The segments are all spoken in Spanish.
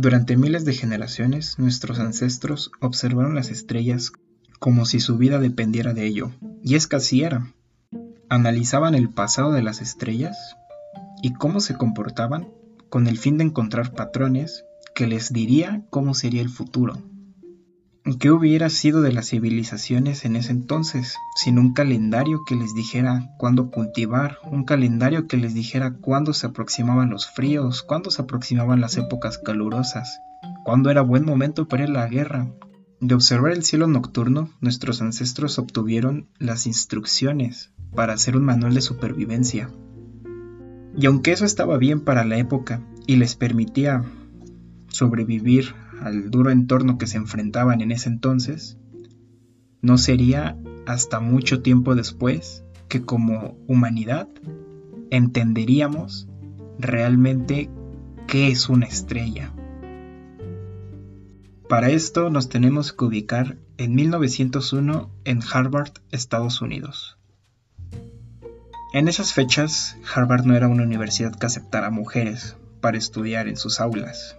Durante miles de generaciones, nuestros ancestros observaron las estrellas como si su vida dependiera de ello, y es que así era. Analizaban el pasado de las estrellas y cómo se comportaban con el fin de encontrar patrones que les diría cómo sería el futuro. ¿Qué hubiera sido de las civilizaciones en ese entonces sin un calendario que les dijera cuándo cultivar, un calendario que les dijera cuándo se aproximaban los fríos, cuándo se aproximaban las épocas calurosas, cuándo era buen momento para ir a la guerra? De observar el cielo nocturno, nuestros ancestros obtuvieron las instrucciones para hacer un manual de supervivencia. Y aunque eso estaba bien para la época y les permitía sobrevivir al duro entorno que se enfrentaban en ese entonces, no sería hasta mucho tiempo después que como humanidad entenderíamos realmente qué es una estrella. Para esto nos tenemos que ubicar en 1901 en Harvard, Estados Unidos. En esas fechas, Harvard no era una universidad que aceptara mujeres para estudiar en sus aulas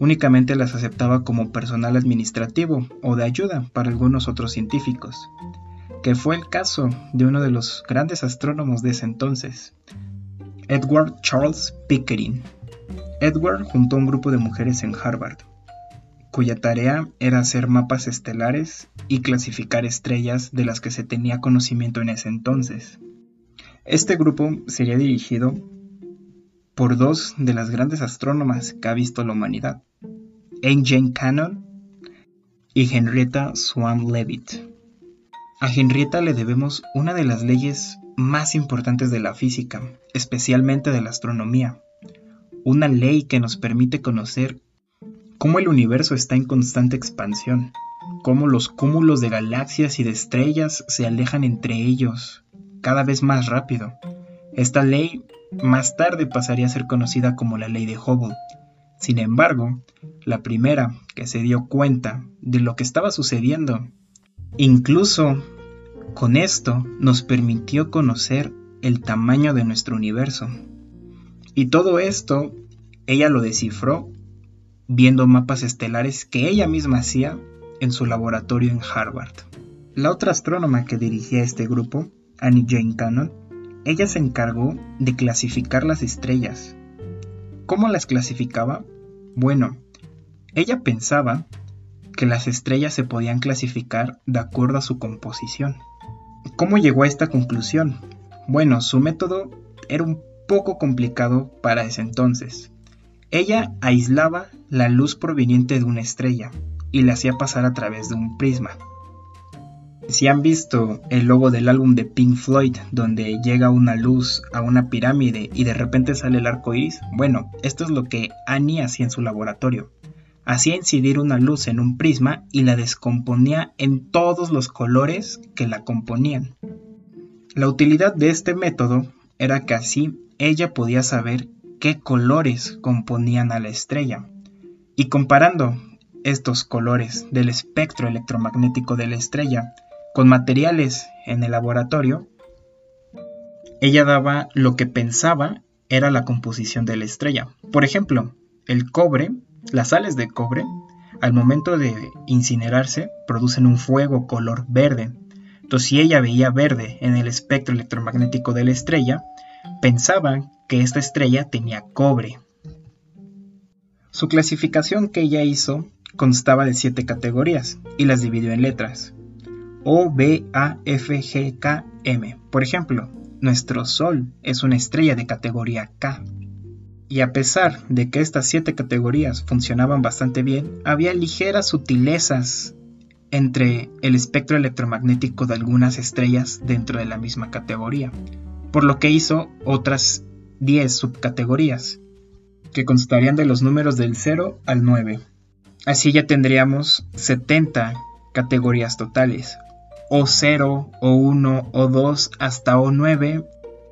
únicamente las aceptaba como personal administrativo o de ayuda para algunos otros científicos, que fue el caso de uno de los grandes astrónomos de ese entonces, Edward Charles Pickering. Edward juntó un grupo de mujeres en Harvard, cuya tarea era hacer mapas estelares y clasificar estrellas de las que se tenía conocimiento en ese entonces. Este grupo sería dirigido por dos de las grandes astrónomas que ha visto la humanidad, Jane Cannon y Henrietta Swan Leavitt. A Henrietta le debemos una de las leyes más importantes de la física, especialmente de la astronomía, una ley que nos permite conocer cómo el universo está en constante expansión, cómo los cúmulos de galaxias y de estrellas se alejan entre ellos cada vez más rápido. Esta ley más tarde pasaría a ser conocida como la ley de Hubble. Sin embargo, la primera que se dio cuenta de lo que estaba sucediendo, incluso con esto nos permitió conocer el tamaño de nuestro universo. Y todo esto ella lo descifró viendo mapas estelares que ella misma hacía en su laboratorio en Harvard. La otra astrónoma que dirigía este grupo, Annie Jane Cannon, ella se encargó de clasificar las estrellas. ¿Cómo las clasificaba? Bueno, ella pensaba que las estrellas se podían clasificar de acuerdo a su composición. ¿Cómo llegó a esta conclusión? Bueno, su método era un poco complicado para ese entonces. Ella aislaba la luz proveniente de una estrella y la hacía pasar a través de un prisma. Si han visto el logo del álbum de Pink Floyd, donde llega una luz a una pirámide y de repente sale el arco iris, bueno, esto es lo que Annie hacía en su laboratorio. Hacía incidir una luz en un prisma y la descomponía en todos los colores que la componían. La utilidad de este método era que así ella podía saber qué colores componían a la estrella. Y comparando estos colores del espectro electromagnético de la estrella con materiales en el laboratorio, ella daba lo que pensaba era la composición de la estrella. Por ejemplo, el cobre, las sales de cobre, al momento de incinerarse, producen un fuego color verde. Entonces, si ella veía verde en el espectro electromagnético de la estrella, pensaba que esta estrella tenía cobre. Su clasificación que ella hizo constaba de siete categorías y las dividió en letras. O, B, A, F, G, K, M. Por ejemplo, nuestro Sol es una estrella de categoría K. Y a pesar de que estas siete categorías funcionaban bastante bien, había ligeras sutilezas entre el espectro electromagnético de algunas estrellas dentro de la misma categoría, por lo que hizo otras 10 subcategorías, que constarían de los números del 0 al 9. Así ya tendríamos 70 categorías totales, o0, O1, O2 hasta O9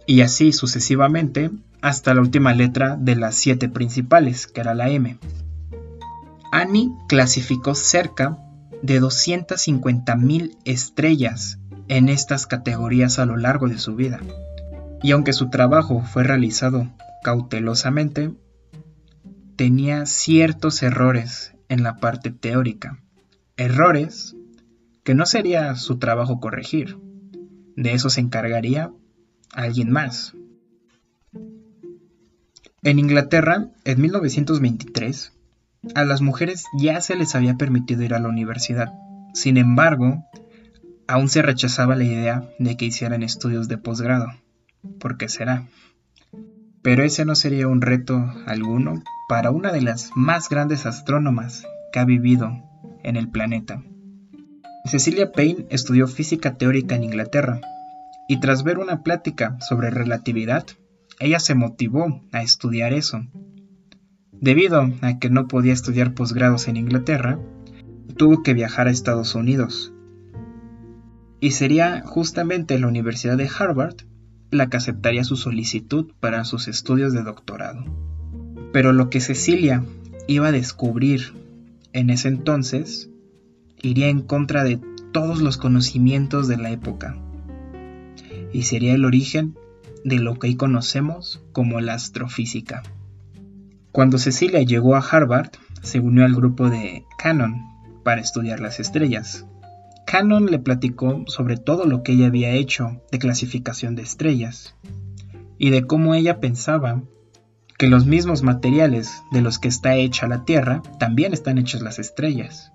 y así sucesivamente hasta la última letra de las siete principales, que era la M. Annie clasificó cerca de 250.000 estrellas en estas categorías a lo largo de su vida. Y aunque su trabajo fue realizado cautelosamente, tenía ciertos errores en la parte teórica. Errores que no sería su trabajo corregir. De eso se encargaría alguien más. En Inglaterra, en 1923, a las mujeres ya se les había permitido ir a la universidad. Sin embargo, aún se rechazaba la idea de que hicieran estudios de posgrado. ¿Por qué será? Pero ese no sería un reto alguno para una de las más grandes astrónomas que ha vivido en el planeta. Cecilia Payne estudió física teórica en Inglaterra y tras ver una plática sobre relatividad, ella se motivó a estudiar eso. Debido a que no podía estudiar posgrados en Inglaterra, tuvo que viajar a Estados Unidos. Y sería justamente la Universidad de Harvard la que aceptaría su solicitud para sus estudios de doctorado. Pero lo que Cecilia iba a descubrir en ese entonces iría en contra de todos los conocimientos de la época y sería el origen de lo que hoy conocemos como la astrofísica. Cuando Cecilia llegó a Harvard, se unió al grupo de Cannon para estudiar las estrellas. Cannon le platicó sobre todo lo que ella había hecho de clasificación de estrellas y de cómo ella pensaba que los mismos materiales de los que está hecha la Tierra también están hechas las estrellas.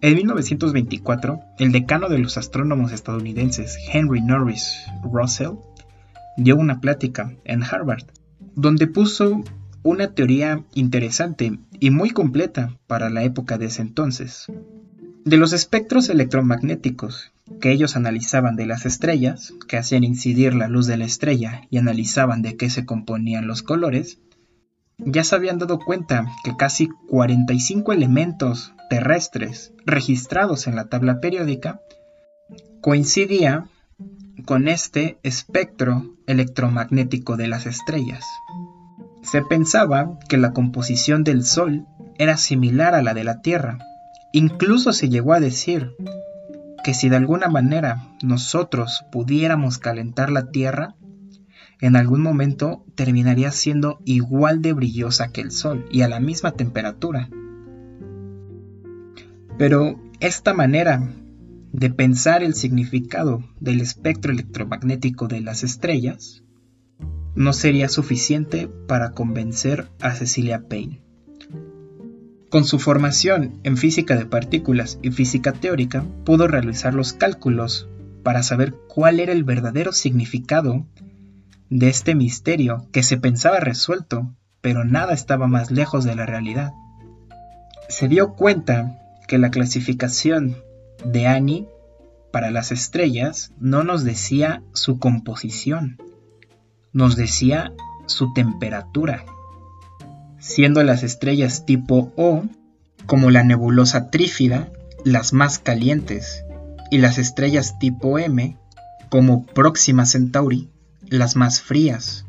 En 1924, el decano de los astrónomos estadounidenses, Henry Norris Russell, dio una plática en Harvard, donde puso una teoría interesante y muy completa para la época de ese entonces. De los espectros electromagnéticos que ellos analizaban de las estrellas, que hacían incidir la luz de la estrella y analizaban de qué se componían los colores, ya se habían dado cuenta que casi 45 elementos terrestres registrados en la tabla periódica coincidía con este espectro electromagnético de las estrellas. Se pensaba que la composición del Sol era similar a la de la Tierra. Incluso se llegó a decir que si de alguna manera nosotros pudiéramos calentar la Tierra, en algún momento terminaría siendo igual de brillosa que el Sol y a la misma temperatura. Pero esta manera de pensar el significado del espectro electromagnético de las estrellas no sería suficiente para convencer a Cecilia Payne. Con su formación en física de partículas y física teórica, pudo realizar los cálculos para saber cuál era el verdadero significado de este misterio que se pensaba resuelto, pero nada estaba más lejos de la realidad. Se dio cuenta que la clasificación de Annie para las estrellas no nos decía su composición, nos decía su temperatura, siendo las estrellas tipo O, como la nebulosa trífida, las más calientes, y las estrellas tipo M, como Próxima Centauri, las más frías.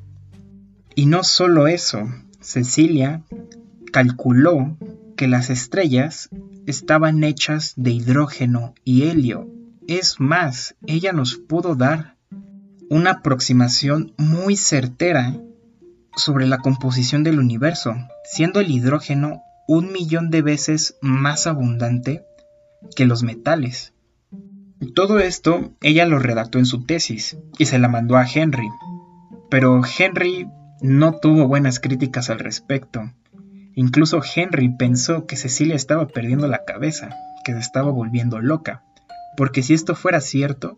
Y no solo eso, Cecilia calculó que las estrellas estaban hechas de hidrógeno y helio. Es más, ella nos pudo dar una aproximación muy certera sobre la composición del universo, siendo el hidrógeno un millón de veces más abundante que los metales. Todo esto ella lo redactó en su tesis y se la mandó a Henry. Pero Henry no tuvo buenas críticas al respecto. Incluso Henry pensó que Cecilia estaba perdiendo la cabeza, que se estaba volviendo loca. Porque si esto fuera cierto,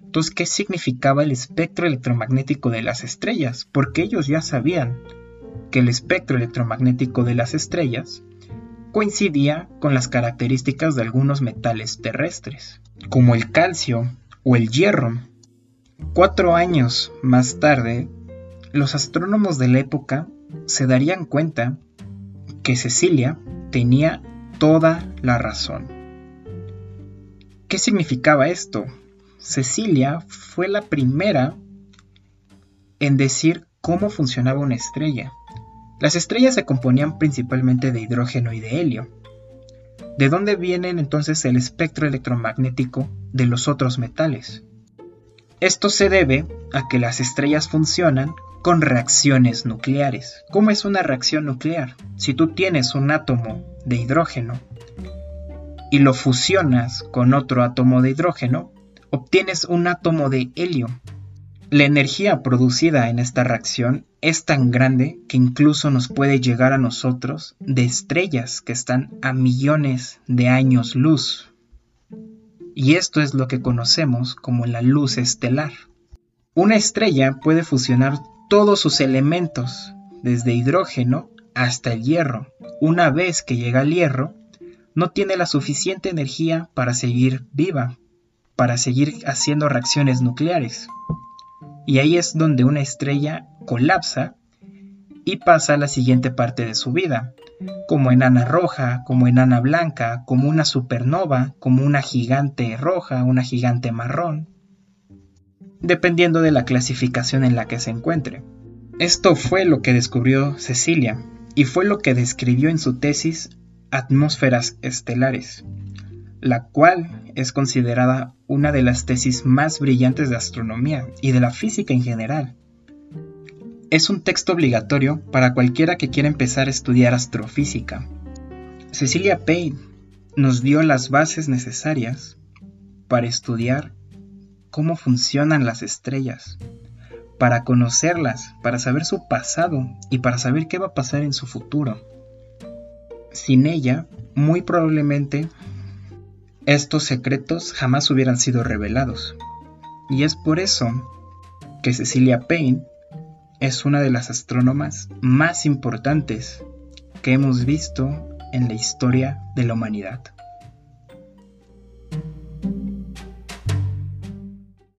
entonces ¿qué significaba el espectro electromagnético de las estrellas? Porque ellos ya sabían que el espectro electromagnético de las estrellas coincidía con las características de algunos metales terrestres, como el calcio o el hierro. Cuatro años más tarde, los astrónomos de la época se darían cuenta que Cecilia tenía toda la razón. ¿Qué significaba esto? Cecilia fue la primera en decir cómo funcionaba una estrella. Las estrellas se componían principalmente de hidrógeno y de helio. ¿De dónde vienen entonces el espectro electromagnético de los otros metales? Esto se debe a que las estrellas funcionan con reacciones nucleares. ¿Cómo es una reacción nuclear? Si tú tienes un átomo de hidrógeno y lo fusionas con otro átomo de hidrógeno, obtienes un átomo de helio. La energía producida en esta reacción es tan grande que incluso nos puede llegar a nosotros de estrellas que están a millones de años luz. Y esto es lo que conocemos como la luz estelar. Una estrella puede fusionar todos sus elementos, desde hidrógeno hasta el hierro. Una vez que llega al hierro, no tiene la suficiente energía para seguir viva, para seguir haciendo reacciones nucleares. Y ahí es donde una estrella colapsa y pasa a la siguiente parte de su vida, como enana roja, como enana blanca, como una supernova, como una gigante roja, una gigante marrón dependiendo de la clasificación en la que se encuentre. Esto fue lo que descubrió Cecilia y fue lo que describió en su tesis Atmósferas estelares, la cual es considerada una de las tesis más brillantes de astronomía y de la física en general. Es un texto obligatorio para cualquiera que quiera empezar a estudiar astrofísica. Cecilia Payne nos dio las bases necesarias para estudiar cómo funcionan las estrellas, para conocerlas, para saber su pasado y para saber qué va a pasar en su futuro. Sin ella, muy probablemente estos secretos jamás hubieran sido revelados. Y es por eso que Cecilia Payne es una de las astrónomas más importantes que hemos visto en la historia de la humanidad.